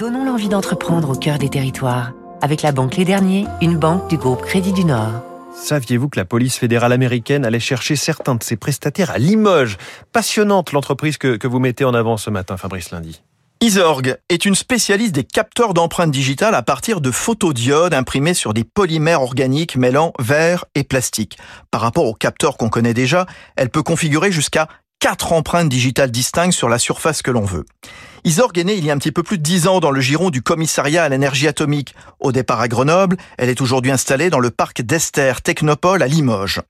Donnons l'envie d'entreprendre au cœur des territoires. Avec la banque Les Derniers, une banque du groupe Crédit du Nord. Saviez-vous que la police fédérale américaine allait chercher certains de ses prestataires à Limoges? Passionnante l'entreprise que, que vous mettez en avant ce matin, Fabrice Lundi. Isorg est une spécialiste des capteurs d'empreintes digitales à partir de photodiodes imprimés sur des polymères organiques mêlant verre et plastique. Par rapport aux capteurs qu'on connaît déjà, elle peut configurer jusqu'à quatre empreintes digitales distinctes sur la surface que l'on veut. Isorg est née il y a un petit peu plus de dix ans dans le giron du commissariat à l'énergie atomique. Au départ à Grenoble, elle est aujourd'hui installée dans le parc d'Esther Technopole à Limoges.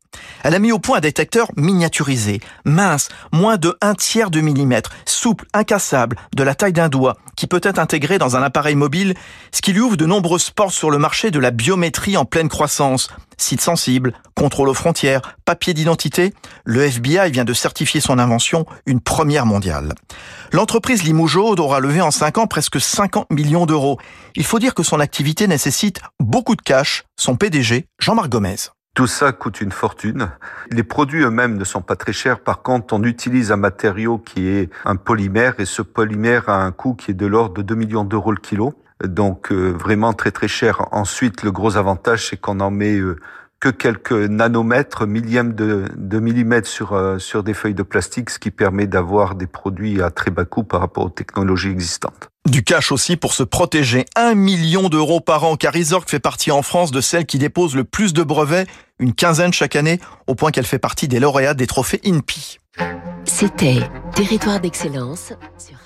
Elle a mis au point un détecteur miniaturisé, mince, moins de un tiers de millimètre, souple, incassable, de la taille d'un doigt, qui peut être intégré dans un appareil mobile, ce qui lui ouvre de nombreuses portes sur le marché de la biométrie en pleine croissance. Site sensible, contrôle aux frontières, papier d'identité, le FBI vient de certifier son invention, une première mondiale. L'entreprise Limougeaude aura levé en 5 ans presque 50 millions d'euros. Il faut dire que son activité nécessite beaucoup de cash. Son PDG, Jean-Marc Gomez. Tout ça coûte une fortune. Les produits eux-mêmes ne sont pas très chers. Par contre, on utilise un matériau qui est un polymère et ce polymère a un coût qui est de l'ordre de 2 millions d'euros le kilo. Donc euh, vraiment très très cher. Ensuite, le gros avantage, c'est qu'on en met euh, que quelques nanomètres, millièmes de, de millimètres sur, euh, sur des feuilles de plastique, ce qui permet d'avoir des produits à très bas coût par rapport aux technologies existantes. Du cash aussi pour se protéger. Un million d'euros par an, car Isorg fait partie en France de celles qui déposent le plus de brevets, une quinzaine chaque année, au point qu'elle fait partie des lauréats des trophées INPI. C'était Territoire d'excellence sur